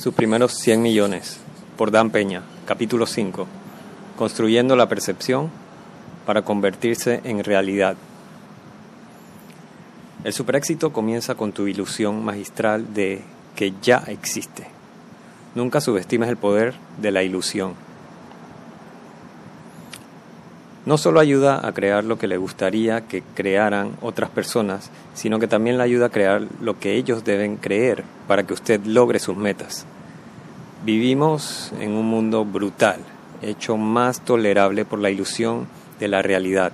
sus primeros 100 millones, por Dan Peña, capítulo 5, Construyendo la percepción para convertirse en realidad. El superéxito comienza con tu ilusión magistral de que ya existe. Nunca subestimes el poder de la ilusión. No solo ayuda a crear lo que le gustaría que crearan otras personas, sino que también le ayuda a crear lo que ellos deben creer para que usted logre sus metas. Vivimos en un mundo brutal, hecho más tolerable por la ilusión de la realidad.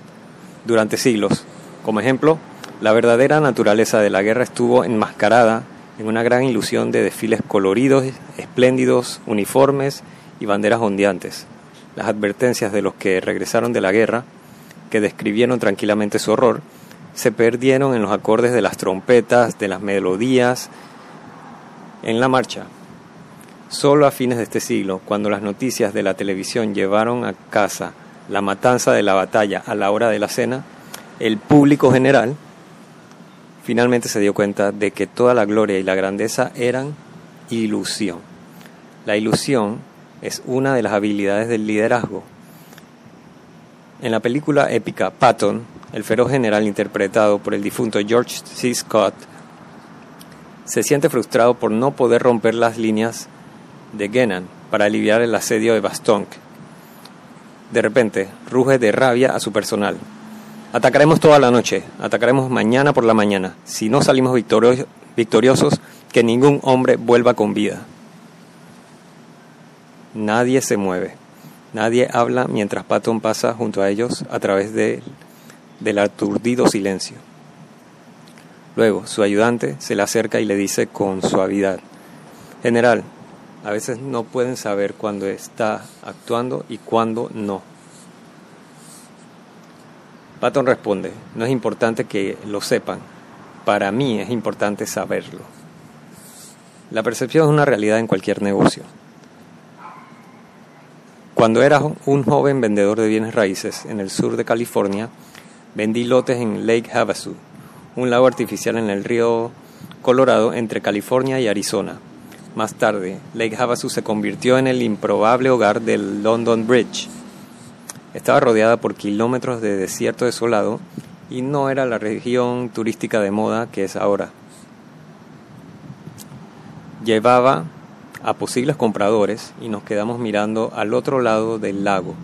Durante siglos, como ejemplo, la verdadera naturaleza de la guerra estuvo enmascarada en una gran ilusión de desfiles coloridos, espléndidos, uniformes y banderas ondeantes. Las advertencias de los que regresaron de la guerra, que describieron tranquilamente su horror, se perdieron en los acordes de las trompetas, de las melodías, en la marcha. Solo a fines de este siglo, cuando las noticias de la televisión llevaron a casa la matanza de la batalla a la hora de la cena, el público general finalmente se dio cuenta de que toda la gloria y la grandeza eran ilusión. La ilusión es una de las habilidades del liderazgo. En la película épica Patton, el feroz general interpretado por el difunto George C. Scott, se siente frustrado por no poder romper las líneas de Gennan para aliviar el asedio de Bastonk. De repente, ruge de rabia a su personal. Atacaremos toda la noche, atacaremos mañana por la mañana. Si no salimos victoriosos, que ningún hombre vuelva con vida. Nadie se mueve, nadie habla mientras Patton pasa junto a ellos a través de, del aturdido silencio. Luego, su ayudante se le acerca y le dice con suavidad, General, a veces no pueden saber cuándo está actuando y cuándo no. Patton responde, no es importante que lo sepan, para mí es importante saberlo. La percepción es una realidad en cualquier negocio. Cuando era un joven vendedor de bienes raíces en el sur de California, vendí lotes en Lake Havasu, un lago artificial en el río Colorado entre California y Arizona. Más tarde, Lake Havasu se convirtió en el improbable hogar del London Bridge, estaba rodeada por kilómetros de desierto desolado y no era la región turística de moda que es ahora. Llevaba a posibles compradores y nos quedamos mirando al otro lado del lago.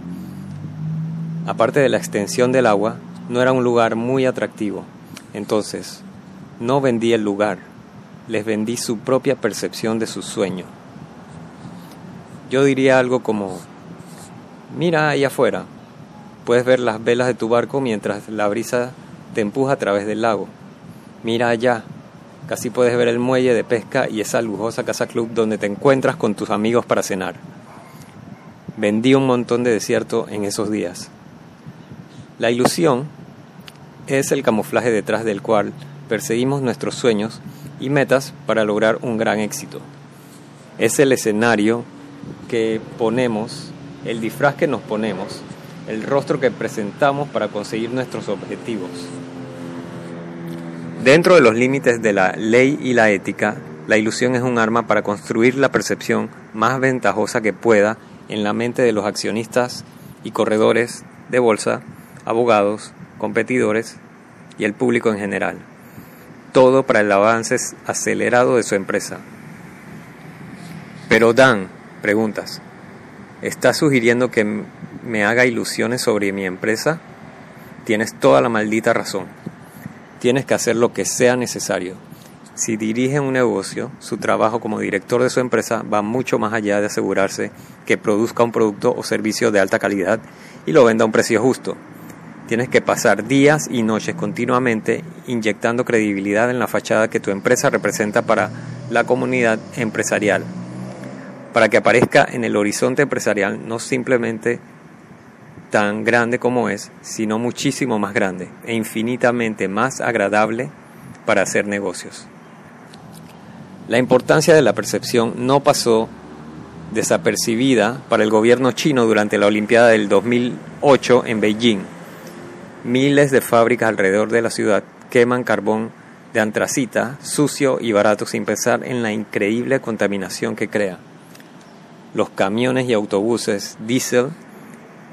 Aparte de la extensión del agua, no era un lugar muy atractivo. Entonces, no vendí el lugar, les vendí su propia percepción de su sueño. Yo diría algo como, mira ahí afuera, Puedes ver las velas de tu barco mientras la brisa te empuja a través del lago. Mira allá, casi puedes ver el muelle de pesca y esa lujosa casa club donde te encuentras con tus amigos para cenar. Vendí un montón de desierto en esos días. La ilusión es el camuflaje detrás del cual perseguimos nuestros sueños y metas para lograr un gran éxito. Es el escenario que ponemos, el disfraz que nos ponemos el rostro que presentamos para conseguir nuestros objetivos. Dentro de los límites de la ley y la ética, la ilusión es un arma para construir la percepción más ventajosa que pueda en la mente de los accionistas y corredores de bolsa, abogados, competidores y el público en general. Todo para el avance acelerado de su empresa. Pero Dan, preguntas, ¿estás sugiriendo que me haga ilusiones sobre mi empresa, tienes toda la maldita razón. Tienes que hacer lo que sea necesario. Si dirige un negocio, su trabajo como director de su empresa va mucho más allá de asegurarse que produzca un producto o servicio de alta calidad y lo venda a un precio justo. Tienes que pasar días y noches continuamente inyectando credibilidad en la fachada que tu empresa representa para la comunidad empresarial, para que aparezca en el horizonte empresarial no simplemente tan grande como es, sino muchísimo más grande e infinitamente más agradable para hacer negocios. La importancia de la percepción no pasó desapercibida para el gobierno chino durante la Olimpiada del 2008 en Beijing. Miles de fábricas alrededor de la ciudad queman carbón de antracita, sucio y barato sin pensar en la increíble contaminación que crea. Los camiones y autobuses diésel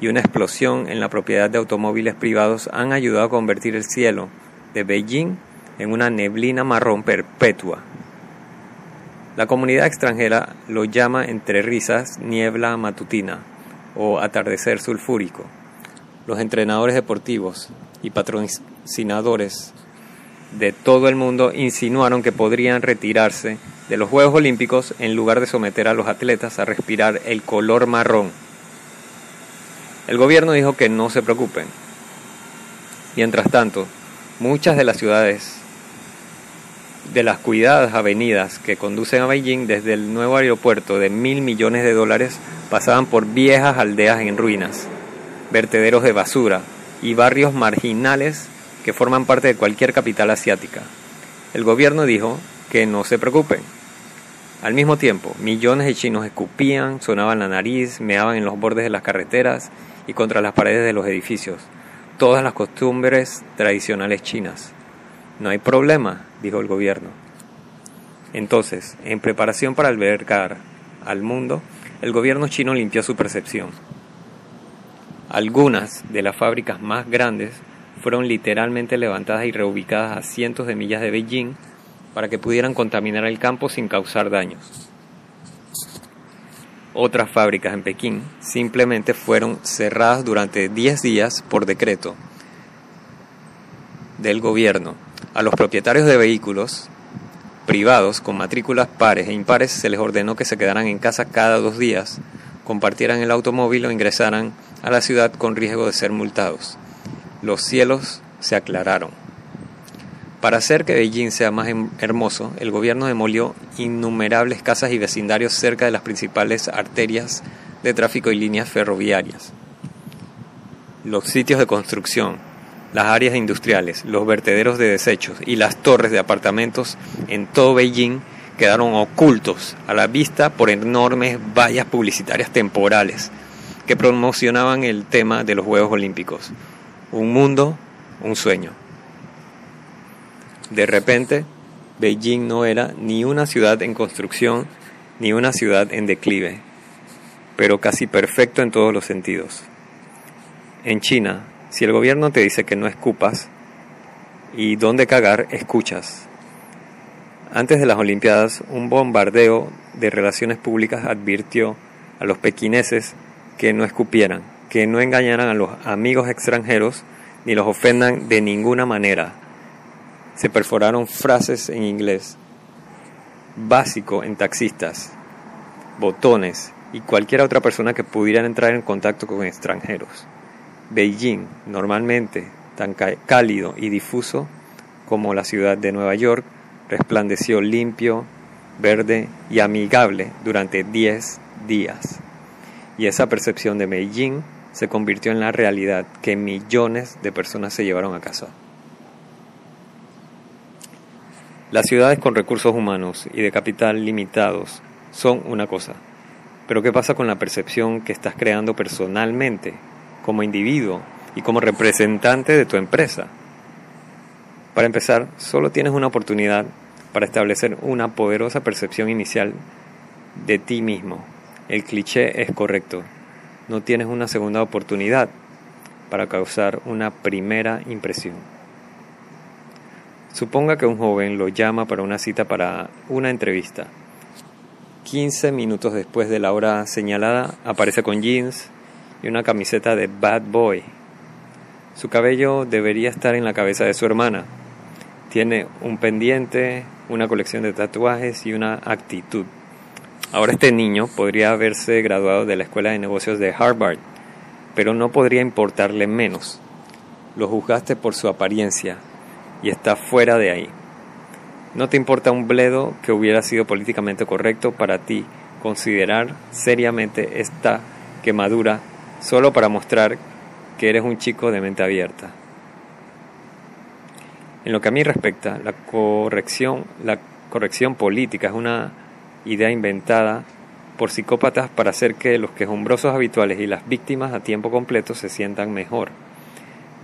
y una explosión en la propiedad de automóviles privados han ayudado a convertir el cielo de Beijing en una neblina marrón perpetua. La comunidad extranjera lo llama entre risas niebla matutina o atardecer sulfúrico. Los entrenadores deportivos y patrocinadores de todo el mundo insinuaron que podrían retirarse de los Juegos Olímpicos en lugar de someter a los atletas a respirar el color marrón. El gobierno dijo que no se preocupen. Mientras tanto, muchas de las ciudades de las cuidadas avenidas que conducen a Beijing desde el nuevo aeropuerto de mil millones de dólares pasaban por viejas aldeas en ruinas, vertederos de basura y barrios marginales que forman parte de cualquier capital asiática. El gobierno dijo que no se preocupen. Al mismo tiempo, millones de chinos escupían, sonaban la nariz, meaban en los bordes de las carreteras y contra las paredes de los edificios. Todas las costumbres tradicionales chinas. No hay problema, dijo el gobierno. Entonces, en preparación para albergar al mundo, el gobierno chino limpió su percepción. Algunas de las fábricas más grandes fueron literalmente levantadas y reubicadas a cientos de millas de Beijing para que pudieran contaminar el campo sin causar daños. Otras fábricas en Pekín simplemente fueron cerradas durante 10 días por decreto del gobierno. A los propietarios de vehículos privados con matrículas pares e impares se les ordenó que se quedaran en casa cada dos días, compartieran el automóvil o ingresaran a la ciudad con riesgo de ser multados los cielos se aclararon. Para hacer que Beijing sea más em, hermoso, el gobierno demolió innumerables casas y vecindarios cerca de las principales arterias de tráfico y líneas ferroviarias. Los sitios de construcción, las áreas industriales, los vertederos de desechos y las torres de apartamentos en todo Beijing quedaron ocultos a la vista por enormes vallas publicitarias temporales que promocionaban el tema de los Juegos Olímpicos. Un mundo, un sueño. De repente, Beijing no era ni una ciudad en construcción ni una ciudad en declive, pero casi perfecto en todos los sentidos. En China, si el gobierno te dice que no escupas y dónde cagar, escuchas. Antes de las Olimpiadas, un bombardeo de relaciones públicas advirtió a los pequineses que no escupieran que no engañaran a los amigos extranjeros ni los ofendan de ninguna manera. Se perforaron frases en inglés, básico en taxistas, botones y cualquier otra persona que pudiera entrar en contacto con extranjeros. Beijing, normalmente tan cálido y difuso como la ciudad de Nueva York, resplandeció limpio, verde y amigable durante 10 días. Y esa percepción de Beijing se convirtió en la realidad que millones de personas se llevaron a casa. Las ciudades con recursos humanos y de capital limitados son una cosa, pero ¿qué pasa con la percepción que estás creando personalmente, como individuo y como representante de tu empresa? Para empezar, solo tienes una oportunidad para establecer una poderosa percepción inicial de ti mismo. El cliché es correcto, no tienes una segunda oportunidad para causar una primera impresión. Suponga que un joven lo llama para una cita para una entrevista. 15 minutos después de la hora señalada aparece con jeans y una camiseta de bad boy. Su cabello debería estar en la cabeza de su hermana. Tiene un pendiente, una colección de tatuajes y una actitud Ahora este niño podría haberse graduado de la Escuela de Negocios de Harvard, pero no podría importarle menos. Lo juzgaste por su apariencia y está fuera de ahí. No te importa un bledo que hubiera sido políticamente correcto para ti considerar seriamente esta quemadura solo para mostrar que eres un chico de mente abierta. En lo que a mí respecta, la corrección, la corrección política es una idea inventada por psicópatas para hacer que los quejumbrosos habituales y las víctimas a tiempo completo se sientan mejor.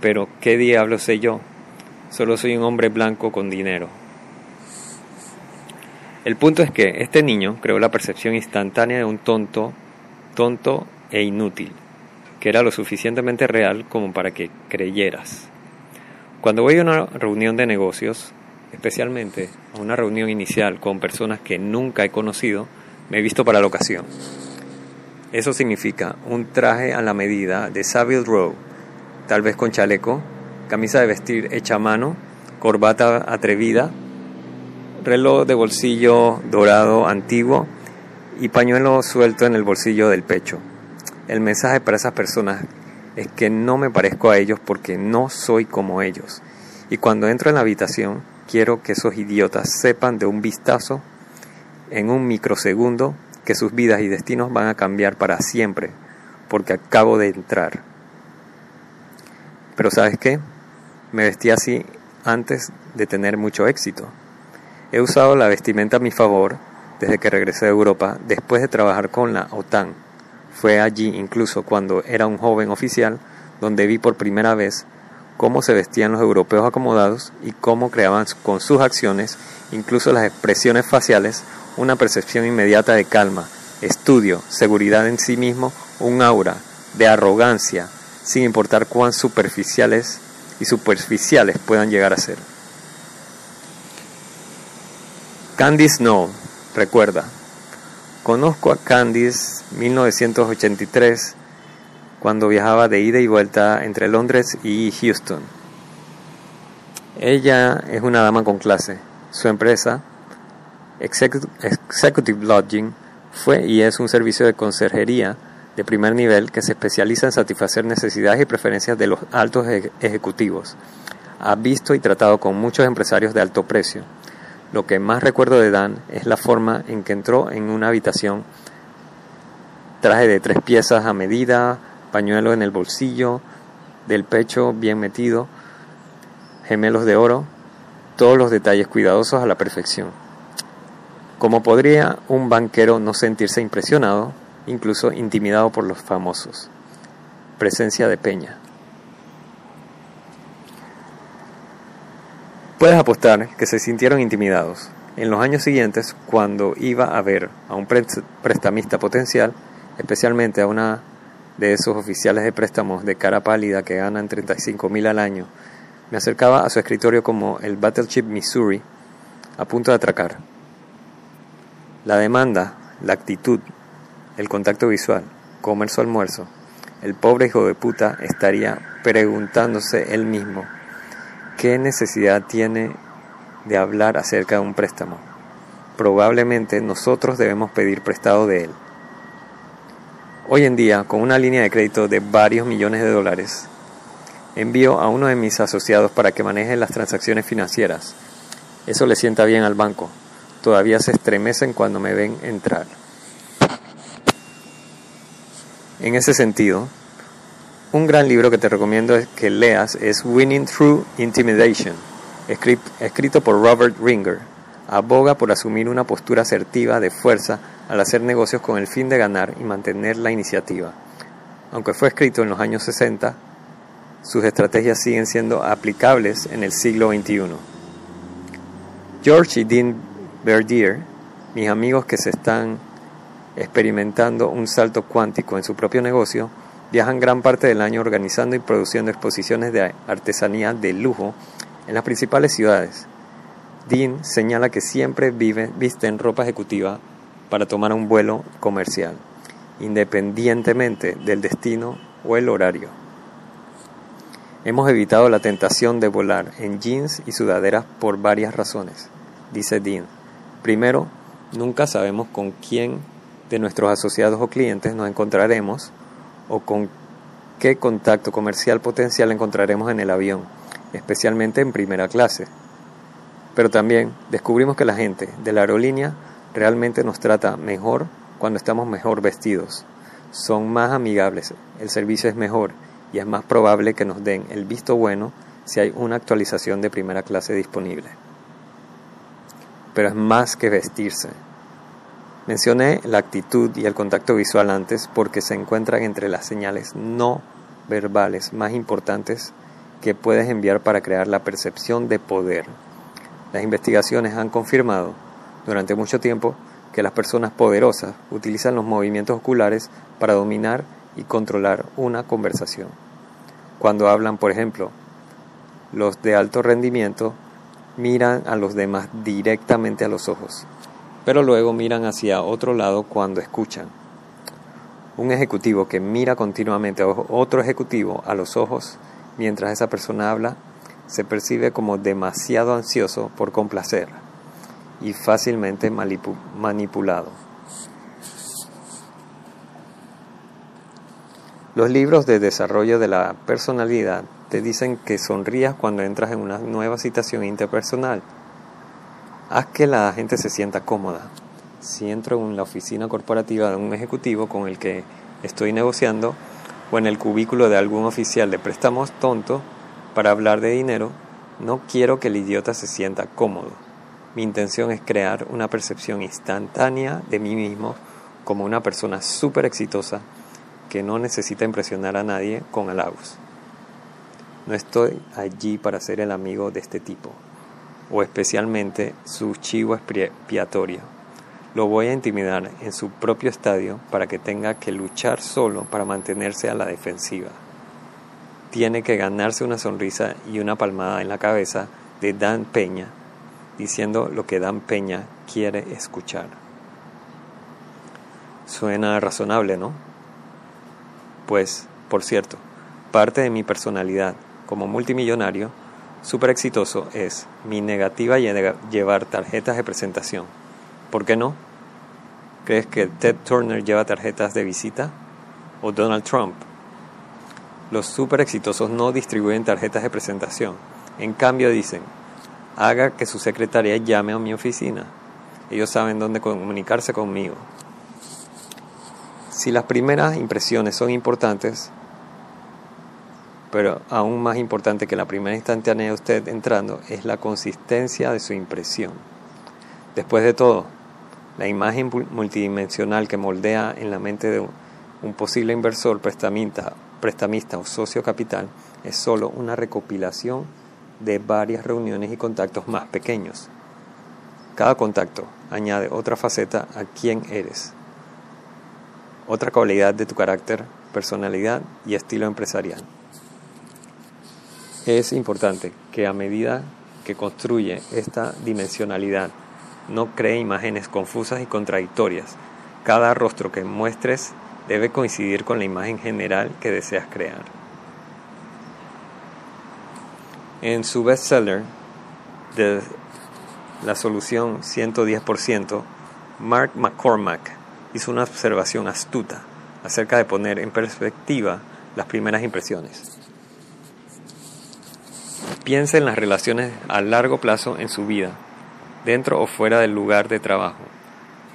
Pero, ¿qué diablo sé yo? Solo soy un hombre blanco con dinero. El punto es que este niño creó la percepción instantánea de un tonto, tonto e inútil, que era lo suficientemente real como para que creyeras. Cuando voy a una reunión de negocios, especialmente a una reunión inicial con personas que nunca he conocido, me he visto para la ocasión. Eso significa un traje a la medida de Savile Row, tal vez con chaleco, camisa de vestir hecha a mano, corbata atrevida, reloj de bolsillo dorado antiguo y pañuelo suelto en el bolsillo del pecho. El mensaje para esas personas es que no me parezco a ellos porque no soy como ellos. Y cuando entro en la habitación, quiero que esos idiotas sepan de un vistazo, en un microsegundo, que sus vidas y destinos van a cambiar para siempre, porque acabo de entrar. Pero ¿sabes qué? Me vestí así antes de tener mucho éxito. He usado la vestimenta a mi favor desde que regresé de Europa después de trabajar con la OTAN. Fue allí incluso cuando era un joven oficial donde vi por primera vez cómo se vestían los europeos acomodados y cómo creaban con sus acciones, incluso las expresiones faciales, una percepción inmediata de calma, estudio, seguridad en sí mismo, un aura de arrogancia, sin importar cuán superficiales y superficiales puedan llegar a ser. Candice No, recuerda. Conozco a Candice 1983 cuando viajaba de ida y vuelta entre Londres y Houston. Ella es una dama con clase. Su empresa, Executive Lodging, fue y es un servicio de conserjería de primer nivel que se especializa en satisfacer necesidades y preferencias de los altos ejecutivos. Ha visto y tratado con muchos empresarios de alto precio lo que más recuerdo de Dan es la forma en que entró en una habitación, traje de tres piezas a medida, pañuelo en el bolsillo, del pecho bien metido, gemelos de oro, todos los detalles cuidadosos a la perfección. Como podría un banquero no sentirse impresionado, incluso intimidado por los famosos? Presencia de Peña. Puedes apostar que se sintieron intimidados. En los años siguientes, cuando iba a ver a un prestamista potencial, especialmente a una de esos oficiales de préstamos de cara pálida que ganan 35 mil al año, me acercaba a su escritorio como el Battleship Missouri, a punto de atracar. La demanda, la actitud, el contacto visual, comer su almuerzo, el pobre hijo de puta estaría preguntándose él mismo ¿Qué necesidad tiene de hablar acerca de un préstamo? Probablemente nosotros debemos pedir prestado de él. Hoy en día, con una línea de crédito de varios millones de dólares, envío a uno de mis asociados para que maneje las transacciones financieras. Eso le sienta bien al banco. Todavía se estremecen cuando me ven entrar. En ese sentido, un gran libro que te recomiendo que leas es Winning Through Intimidation, escrito por Robert Ringer. Aboga por asumir una postura asertiva de fuerza al hacer negocios con el fin de ganar y mantener la iniciativa. Aunque fue escrito en los años 60, sus estrategias siguen siendo aplicables en el siglo XXI. George y Dean Verdier, mis amigos que se están experimentando un salto cuántico en su propio negocio, Viajan gran parte del año organizando y produciendo exposiciones de artesanía de lujo en las principales ciudades. Dean señala que siempre vive, en ropa ejecutiva para tomar un vuelo comercial, independientemente del destino o el horario. Hemos evitado la tentación de volar en jeans y sudaderas por varias razones, dice Dean. Primero, nunca sabemos con quién de nuestros asociados o clientes nos encontraremos o con qué contacto comercial potencial encontraremos en el avión, especialmente en primera clase. Pero también descubrimos que la gente de la aerolínea realmente nos trata mejor cuando estamos mejor vestidos. Son más amigables, el servicio es mejor y es más probable que nos den el visto bueno si hay una actualización de primera clase disponible. Pero es más que vestirse. Mencioné la actitud y el contacto visual antes porque se encuentran entre las señales no verbales más importantes que puedes enviar para crear la percepción de poder. Las investigaciones han confirmado durante mucho tiempo que las personas poderosas utilizan los movimientos oculares para dominar y controlar una conversación. Cuando hablan, por ejemplo, los de alto rendimiento miran a los demás directamente a los ojos, pero luego miran hacia otro lado cuando escuchan. Un ejecutivo que mira continuamente a otro ejecutivo a los ojos mientras esa persona habla se percibe como demasiado ansioso por complacer y fácilmente manipulado. Los libros de desarrollo de la personalidad te dicen que sonrías cuando entras en una nueva situación interpersonal. Haz que la gente se sienta cómoda. Si entro en la oficina corporativa de un ejecutivo con el que estoy negociando o en el cubículo de algún oficial de préstamos tonto para hablar de dinero, no quiero que el idiota se sienta cómodo. Mi intención es crear una percepción instantánea de mí mismo como una persona súper exitosa que no necesita impresionar a nadie con halagos. No estoy allí para ser el amigo de este tipo, o especialmente su chivo expiatorio. Lo voy a intimidar en su propio estadio para que tenga que luchar solo para mantenerse a la defensiva. Tiene que ganarse una sonrisa y una palmada en la cabeza de Dan Peña, diciendo lo que Dan Peña quiere escuchar. Suena razonable, ¿no? Pues, por cierto, parte de mi personalidad como multimillonario súper exitoso es mi negativa a llevar tarjetas de presentación. ¿Por qué no? ¿Crees que Ted Turner lleva tarjetas de visita? ¿O Donald Trump? Los súper exitosos no distribuyen tarjetas de presentación. En cambio dicen, haga que su secretaria llame a mi oficina. Ellos saben dónde comunicarse conmigo. Si las primeras impresiones son importantes, pero aún más importante que la primera instantánea de usted entrando es la consistencia de su impresión. Después de todo, la imagen multidimensional que moldea en la mente de un posible inversor, prestamista, prestamista o socio capital es solo una recopilación de varias reuniones y contactos más pequeños. Cada contacto añade otra faceta a quién eres otra cualidad de tu carácter, personalidad y estilo empresarial. Es importante que a medida que construye esta dimensionalidad, no cree imágenes confusas y contradictorias. Cada rostro que muestres debe coincidir con la imagen general que deseas crear. En su bestseller de La solución 110%, Mark McCormack hizo una observación astuta acerca de poner en perspectiva las primeras impresiones. Piense en las relaciones a largo plazo en su vida, dentro o fuera del lugar de trabajo.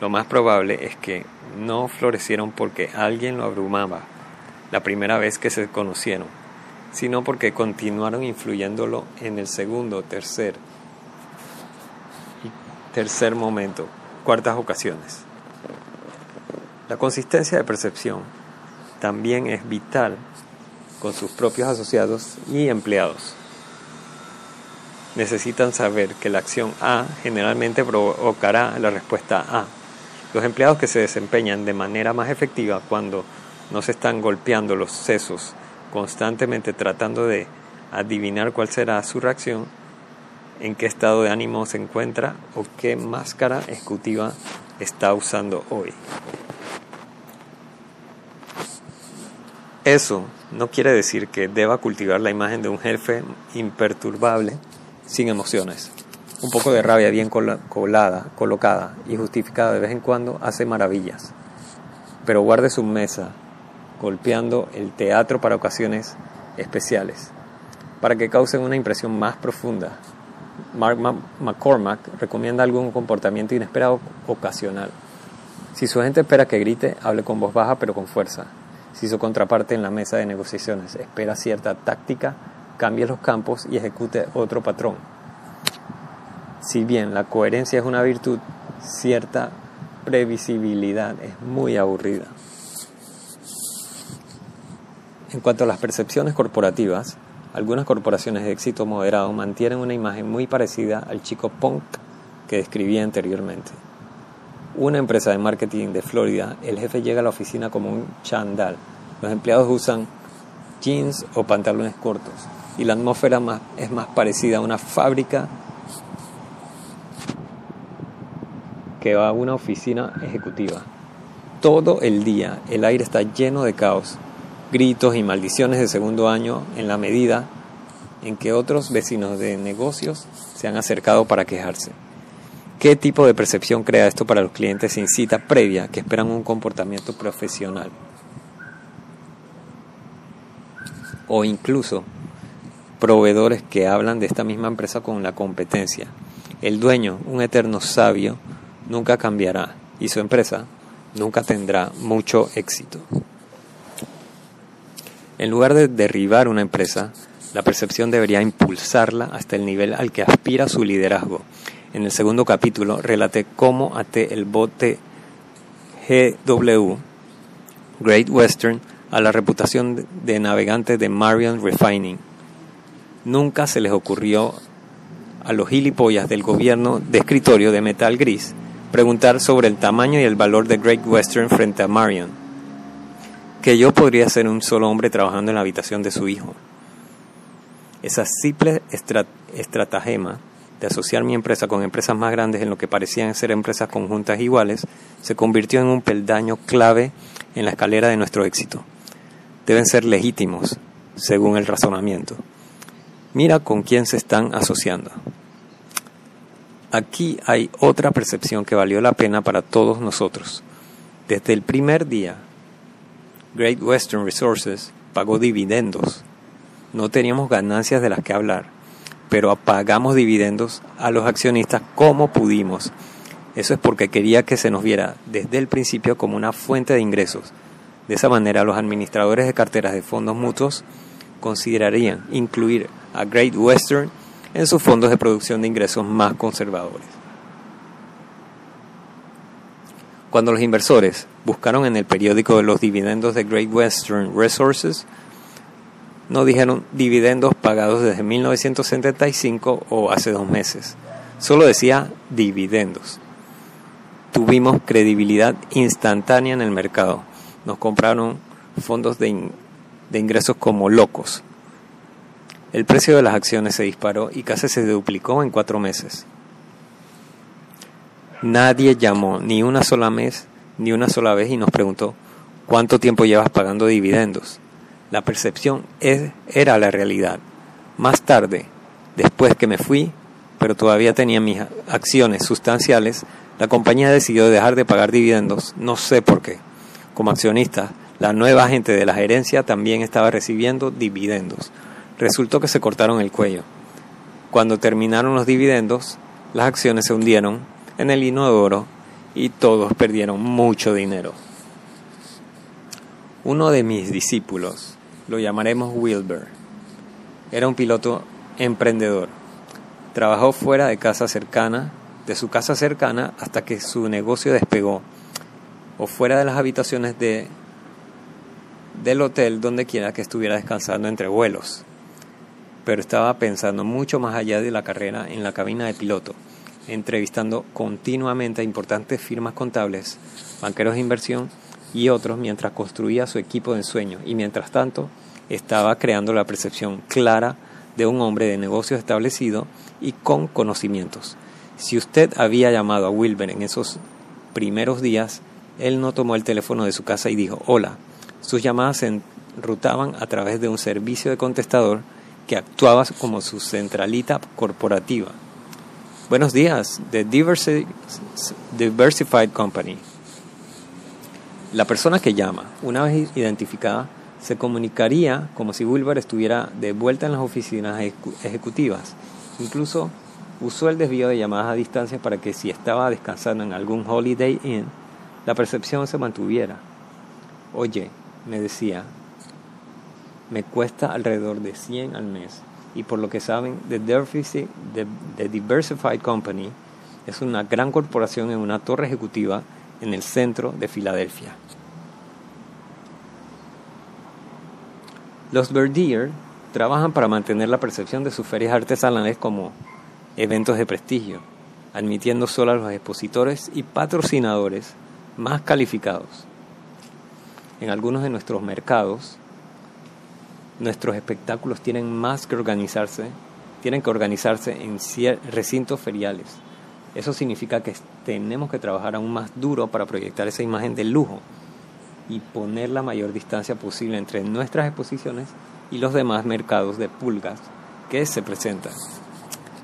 Lo más probable es que no florecieron porque alguien lo abrumaba la primera vez que se conocieron, sino porque continuaron influyéndolo en el segundo, tercer y tercer momento, cuartas ocasiones. La consistencia de percepción también es vital con sus propios asociados y empleados. Necesitan saber que la acción A generalmente provocará la respuesta A. Los empleados que se desempeñan de manera más efectiva cuando no se están golpeando los sesos constantemente tratando de adivinar cuál será su reacción, en qué estado de ánimo se encuentra o qué máscara ejecutiva está usando hoy. Eso no quiere decir que deba cultivar la imagen de un jefe imperturbable, sin emociones. Un poco de rabia bien colada, colocada y justificada de vez en cuando hace maravillas. Pero guarde su mesa, golpeando el teatro para ocasiones especiales, para que causen una impresión más profunda. Mark McCormack recomienda algún comportamiento inesperado ocasional. Si su gente espera que grite, hable con voz baja pero con fuerza si su contraparte en la mesa de negociaciones espera cierta táctica, cambie los campos y ejecute otro patrón. Si bien la coherencia es una virtud, cierta previsibilidad es muy aburrida. En cuanto a las percepciones corporativas, algunas corporaciones de éxito moderado mantienen una imagen muy parecida al chico punk que describí anteriormente. una empresa de marketing de Florida, el jefe llega a la oficina como un chandal. Los empleados usan jeans o pantalones cortos y la atmósfera es más parecida a una fábrica que a una oficina ejecutiva. Todo el día el aire está lleno de caos, gritos y maldiciones de segundo año en la medida en que otros vecinos de negocios se han acercado para quejarse. ¿Qué tipo de percepción crea esto para los clientes sin cita previa que esperan un comportamiento profesional? O incluso proveedores que hablan de esta misma empresa con la competencia. El dueño, un eterno sabio, nunca cambiará y su empresa nunca tendrá mucho éxito. En lugar de derribar una empresa, la percepción debería impulsarla hasta el nivel al que aspira su liderazgo en el segundo capítulo, relaté cómo até el bote GW, Great Western, a la reputación de navegante de Marion Refining. Nunca se les ocurrió a los gilipollas del gobierno de escritorio de metal gris preguntar sobre el tamaño y el valor de Great Western frente a Marion. Que yo podría ser un solo hombre trabajando en la habitación de su hijo. Esa simple estratagema de asociar mi empresa con empresas más grandes en lo que parecían ser empresas conjuntas iguales, se convirtió en un peldaño clave en la escalera de nuestro éxito. Deben ser legítimos, según el razonamiento. Mira con quién se están asociando. Aquí hay otra percepción que valió la pena para todos nosotros. Desde el primer día, Great Western Resources pagó dividendos. No teníamos ganancias de las que hablar pero pagamos dividendos a los accionistas como pudimos. Eso es porque quería que se nos viera desde el principio como una fuente de ingresos. De esa manera los administradores de carteras de fondos mutuos considerarían incluir a Great Western en sus fondos de producción de ingresos más conservadores. Cuando los inversores buscaron en el periódico los dividendos de Great Western Resources, no dijeron dividendos pagados desde 1975 o hace dos meses. Solo decía dividendos. Tuvimos credibilidad instantánea en el mercado. Nos compraron fondos de, de ingresos como locos. El precio de las acciones se disparó y casi se duplicó en cuatro meses. Nadie llamó ni una sola mes ni una sola vez y nos preguntó ¿cuánto tiempo llevas pagando dividendos? La percepción era la realidad. Más tarde, después que me fui, pero todavía tenía mis acciones sustanciales, la compañía decidió dejar de pagar dividendos, no sé por qué. Como accionista, la nueva gente de la gerencia también estaba recibiendo dividendos. Resultó que se cortaron el cuello. Cuando terminaron los dividendos, las acciones se hundieron en el inodoro y todos perdieron mucho dinero. Uno de mis discípulos, lo llamaremos Wilbur. Era un piloto emprendedor. Trabajó fuera de casa cercana, de su casa cercana hasta que su negocio despegó, o fuera de las habitaciones de, del hotel donde quiera que estuviera descansando entre vuelos. Pero estaba pensando mucho más allá de la carrera en la cabina de piloto, entrevistando continuamente a importantes firmas contables, banqueros de inversión y otros mientras construía su equipo de ensueño y mientras tanto estaba creando la percepción clara de un hombre de negocios establecido y con conocimientos. Si usted había llamado a Wilber en esos primeros días, él no tomó el teléfono de su casa y dijo hola. Sus llamadas se enrutaban a través de un servicio de contestador que actuaba como su centralita corporativa. Buenos días, The Diversified Company. La persona que llama, una vez identificada, se comunicaría como si Wilber estuviera de vuelta en las oficinas ejecutivas. Incluso usó el desvío de llamadas a distancia para que si estaba descansando en algún Holiday Inn, la percepción se mantuviera. Oye, me decía, me cuesta alrededor de 100 al mes y por lo que saben, The, Diversified Company es una gran corporación en una torre ejecutiva en el centro de Filadelfia. Los Verdier trabajan para mantener la percepción de sus ferias artesanales como eventos de prestigio. admitiendo solo a los expositores y patrocinadores más calificados. En algunos de nuestros mercados, nuestros espectáculos tienen más que organizarse, tienen que organizarse en recintos feriales. Eso significa que tenemos que trabajar aún más duro para proyectar esa imagen de lujo y poner la mayor distancia posible entre nuestras exposiciones y los demás mercados de pulgas que se presentan.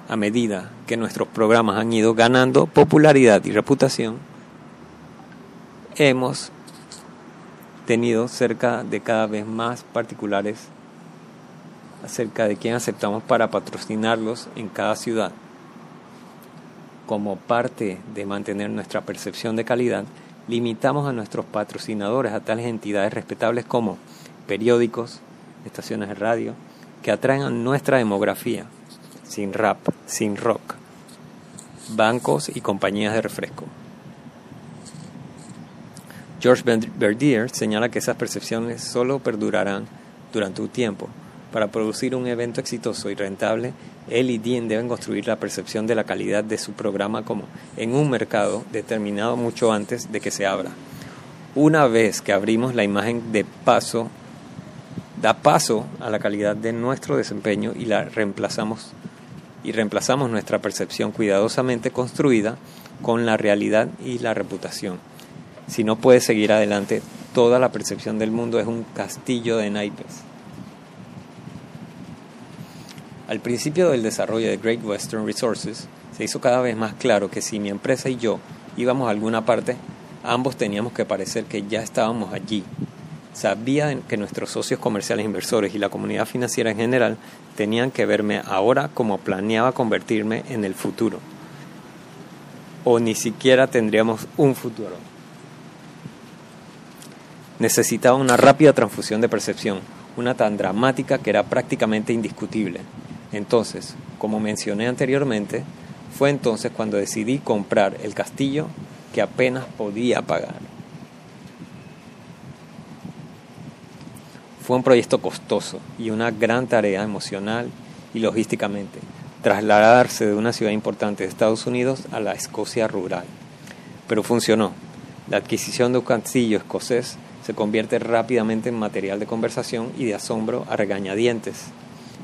A medida que nuestros programas han ido ganando popularidad y reputación, hemos tenido cerca de cada vez más particulares acerca de quién aceptamos para patrocinarlos en cada ciudad. Como parte de mantener nuestra percepción de calidad, limitamos a nuestros patrocinadores a tales entidades respetables como periódicos, estaciones de radio, que atraen a nuestra demografía, sin rap, sin rock, bancos y compañías de refresco. George Verdier señala que esas percepciones solo perdurarán durante un tiempo. Para producir un evento exitoso y rentable, él y Dean deben construir la percepción de la calidad de su programa como en un mercado determinado mucho antes de que se abra. Una vez que abrimos la imagen de paso, da paso a la calidad de nuestro desempeño y la reemplazamos y reemplazamos nuestra percepción cuidadosamente construida con la realidad y la reputación. Si no puede seguir adelante, toda la percepción del mundo es un castillo de naipes. Al principio del desarrollo de Great Western Resources, se hizo cada vez más claro que si mi empresa y yo íbamos a alguna parte, ambos teníamos que parecer que ya estábamos allí. Sabía que nuestros socios comerciales inversores y la comunidad financiera en general tenían que verme ahora como planeaba convertirme en el futuro. O ni siquiera tendríamos un futuro. Necesitaba una rápida transfusión de percepción, una tan dramática que era prácticamente indiscutible. Entonces, como mencioné anteriormente, fue entonces cuando decidí comprar el castillo que apenas podía pagar. Fue un proyecto costoso y una gran tarea emocional y logísticamente, trasladarse de una ciudad importante de Estados Unidos a la Escocia rural. Pero funcionó. La adquisición de un castillo escocés se convierte rápidamente en material de conversación y de asombro a regañadientes,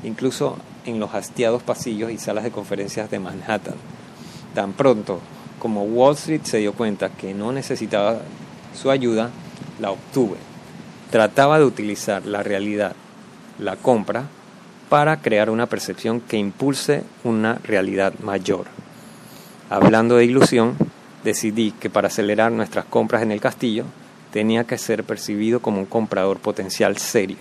incluso en los hastiados pasillos y salas de conferencias de Manhattan. Tan pronto como Wall Street se dio cuenta que no necesitaba su ayuda, la obtuve. Trataba de utilizar la realidad, la compra, para crear una percepción que impulse una realidad mayor. Hablando de ilusión, decidí que para acelerar nuestras compras en el castillo tenía que ser percibido como un comprador potencial serio.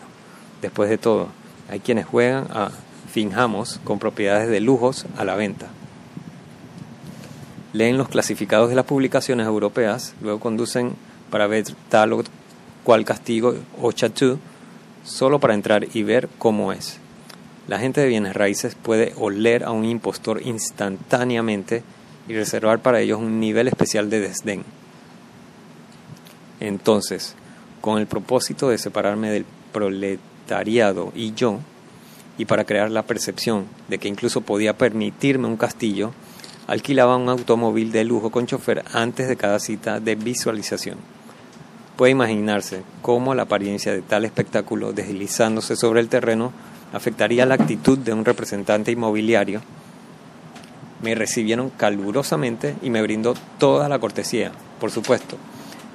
Después de todo, hay quienes juegan a finjamos con propiedades de lujos a la venta. Leen los clasificados de las publicaciones europeas, luego conducen para ver tal o cual castigo o chatú, solo para entrar y ver cómo es. La gente de bienes raíces puede oler a un impostor instantáneamente y reservar para ellos un nivel especial de desdén. Entonces, con el propósito de separarme del proletariado y yo, y para crear la percepción de que incluso podía permitirme un castillo, alquilaba un automóvil de lujo con chofer antes de cada cita de visualización. Puede imaginarse cómo la apariencia de tal espectáculo deslizándose sobre el terreno afectaría la actitud de un representante inmobiliario. Me recibieron calurosamente y me brindó toda la cortesía, por supuesto.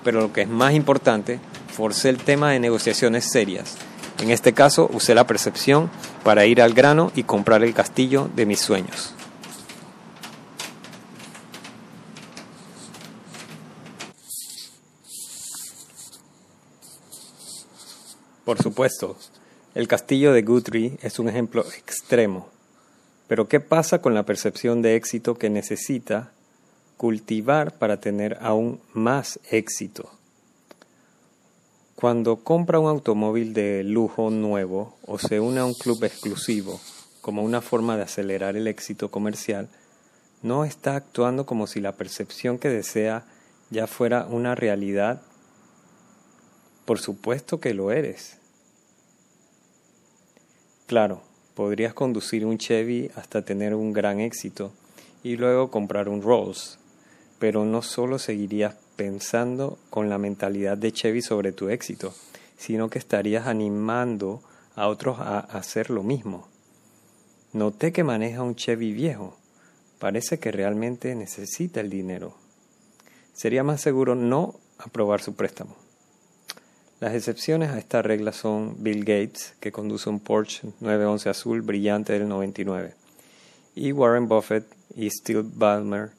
Pero lo que es más importante, forcé el tema de negociaciones serias en este caso usé la percepción para ir al grano y comprar el castillo de mis sueños. Por supuesto, el castillo de Guthrie es un ejemplo extremo. Pero ¿qué pasa con la percepción de éxito que necesita cultivar para tener aún más éxito? Cuando compra un automóvil de lujo nuevo o se une a un club exclusivo como una forma de acelerar el éxito comercial, no está actuando como si la percepción que desea ya fuera una realidad. Por supuesto que lo eres. Claro, podrías conducir un Chevy hasta tener un gran éxito y luego comprar un Rolls. Pero no solo seguirías pensando con la mentalidad de Chevy sobre tu éxito, sino que estarías animando a otros a hacer lo mismo. Noté que maneja un Chevy viejo. Parece que realmente necesita el dinero. Sería más seguro no aprobar su préstamo. Las excepciones a esta regla son Bill Gates, que conduce un Porsche 911 azul brillante del 99, y Warren Buffett y Steve Ballmer,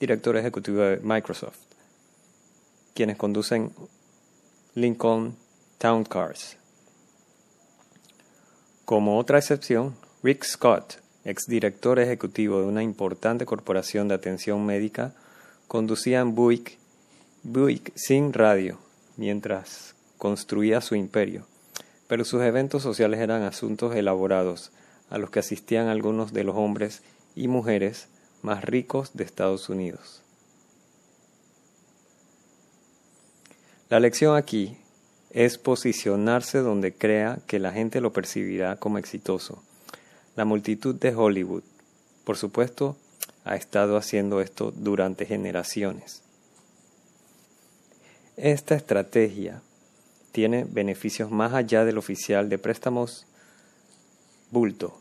director ejecutivo de Microsoft, quienes conducen Lincoln Town Cars. Como otra excepción, Rick Scott, exdirector ejecutivo de una importante corporación de atención médica, conducía en Buick, Buick sin radio mientras construía su imperio, pero sus eventos sociales eran asuntos elaborados a los que asistían algunos de los hombres y mujeres más ricos de Estados Unidos. La lección aquí es posicionarse donde crea que la gente lo percibirá como exitoso. La multitud de Hollywood, por supuesto, ha estado haciendo esto durante generaciones. Esta estrategia tiene beneficios más allá del oficial de préstamos bulto.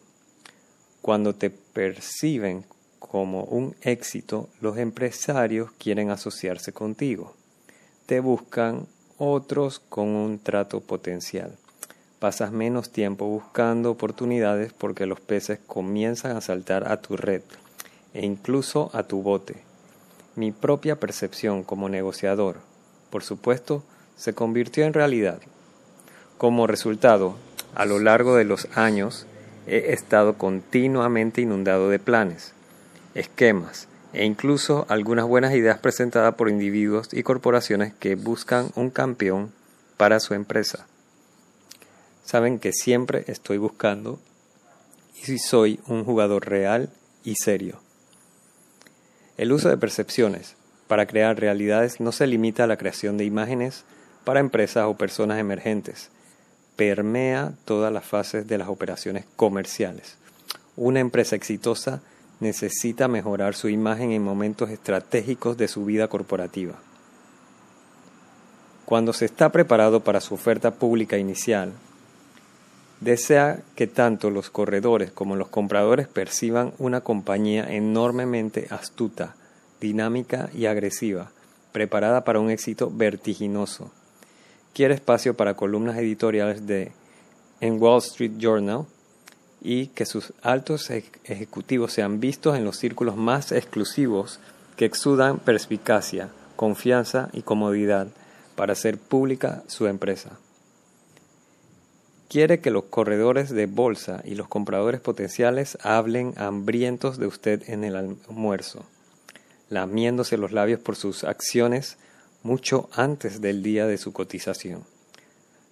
Cuando te perciben como un éxito, los empresarios quieren asociarse contigo. Te buscan otros con un trato potencial. Pasas menos tiempo buscando oportunidades porque los peces comienzan a saltar a tu red e incluso a tu bote. Mi propia percepción como negociador, por supuesto, se convirtió en realidad. Como resultado, a lo largo de los años, he estado continuamente inundado de planes, esquemas, e incluso algunas buenas ideas presentadas por individuos y corporaciones que buscan un campeón para su empresa. Saben que siempre estoy buscando y soy un jugador real y serio. El uso de percepciones para crear realidades no se limita a la creación de imágenes para empresas o personas emergentes, permea todas las fases de las operaciones comerciales. Una empresa exitosa necesita mejorar su imagen en momentos estratégicos de su vida corporativa. Cuando se está preparado para su oferta pública inicial, desea que tanto los corredores como los compradores perciban una compañía enormemente astuta, dinámica y agresiva, preparada para un éxito vertiginoso. Quiere espacio para columnas editoriales de en Wall Street Journal, y que sus altos ejecutivos sean vistos en los círculos más exclusivos que exudan perspicacia, confianza y comodidad para hacer pública su empresa. Quiere que los corredores de bolsa y los compradores potenciales hablen hambrientos de usted en el almuerzo, lamiéndose los labios por sus acciones mucho antes del día de su cotización.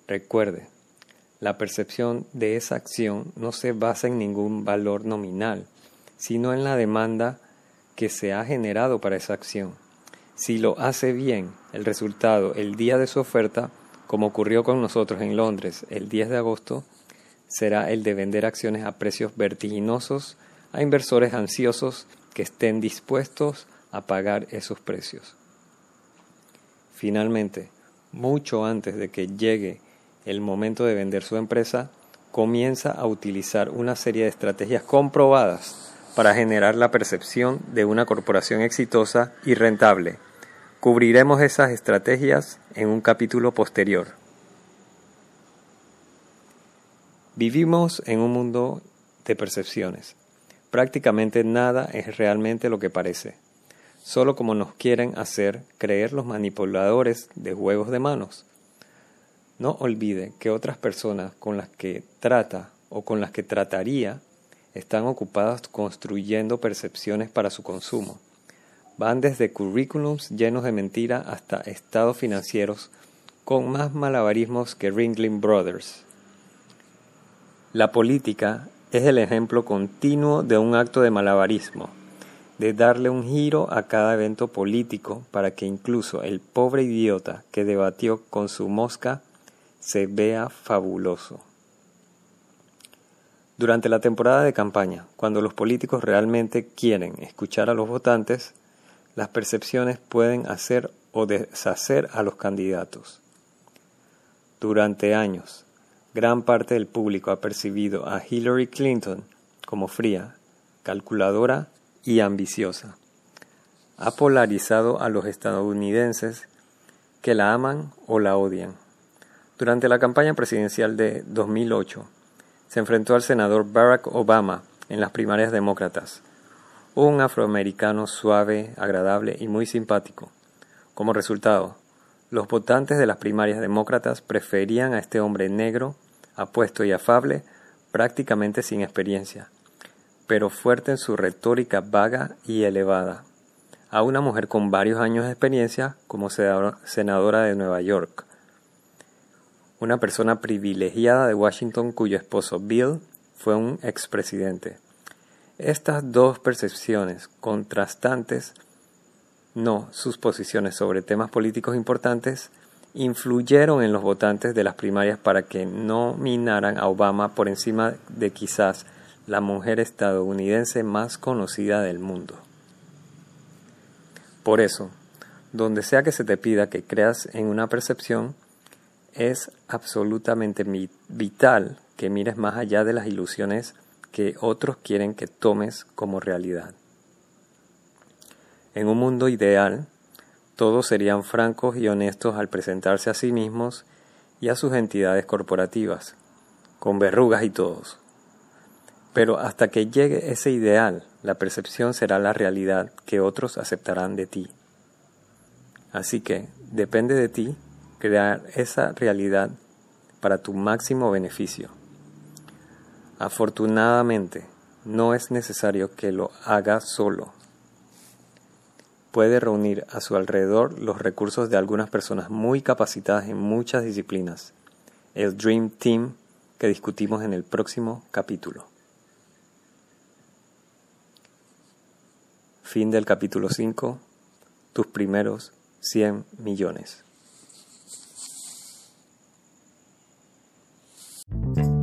Recuerde, la percepción de esa acción no se basa en ningún valor nominal, sino en la demanda que se ha generado para esa acción. Si lo hace bien, el resultado el día de su oferta, como ocurrió con nosotros en Londres el 10 de agosto, será el de vender acciones a precios vertiginosos a inversores ansiosos que estén dispuestos a pagar esos precios. Finalmente, mucho antes de que llegue el momento de vender su empresa, comienza a utilizar una serie de estrategias comprobadas para generar la percepción de una corporación exitosa y rentable. Cubriremos esas estrategias en un capítulo posterior. Vivimos en un mundo de percepciones. Prácticamente nada es realmente lo que parece, solo como nos quieren hacer creer los manipuladores de juegos de manos. No olvide que otras personas con las que trata o con las que trataría están ocupadas construyendo percepciones para su consumo. Van desde currículums llenos de mentira hasta estados financieros con más malabarismos que Ringling Brothers. La política es el ejemplo continuo de un acto de malabarismo, de darle un giro a cada evento político para que incluso el pobre idiota que debatió con su mosca se vea fabuloso. Durante la temporada de campaña, cuando los políticos realmente quieren escuchar a los votantes, las percepciones pueden hacer o deshacer a los candidatos. Durante años, gran parte del público ha percibido a Hillary Clinton como fría, calculadora y ambiciosa. Ha polarizado a los estadounidenses que la aman o la odian. Durante la campaña presidencial de 2008, se enfrentó al senador Barack Obama en las primarias demócratas, un afroamericano suave, agradable y muy simpático. Como resultado, los votantes de las primarias demócratas preferían a este hombre negro, apuesto y afable, prácticamente sin experiencia, pero fuerte en su retórica vaga y elevada, a una mujer con varios años de experiencia como senadora de Nueva York, una persona privilegiada de Washington cuyo esposo Bill fue un expresidente. Estas dos percepciones contrastantes, no sus posiciones sobre temas políticos importantes, influyeron en los votantes de las primarias para que no minaran a Obama por encima de quizás la mujer estadounidense más conocida del mundo. Por eso, donde sea que se te pida que creas en una percepción, es absolutamente vital que mires más allá de las ilusiones que otros quieren que tomes como realidad. En un mundo ideal, todos serían francos y honestos al presentarse a sí mismos y a sus entidades corporativas, con verrugas y todos. Pero hasta que llegue ese ideal, la percepción será la realidad que otros aceptarán de ti. Así que depende de ti crear esa realidad para tu máximo beneficio. Afortunadamente, no es necesario que lo haga solo. Puede reunir a su alrededor los recursos de algunas personas muy capacitadas en muchas disciplinas, el Dream Team que discutimos en el próximo capítulo. Fin del capítulo 5, tus primeros 100 millones. Thank you.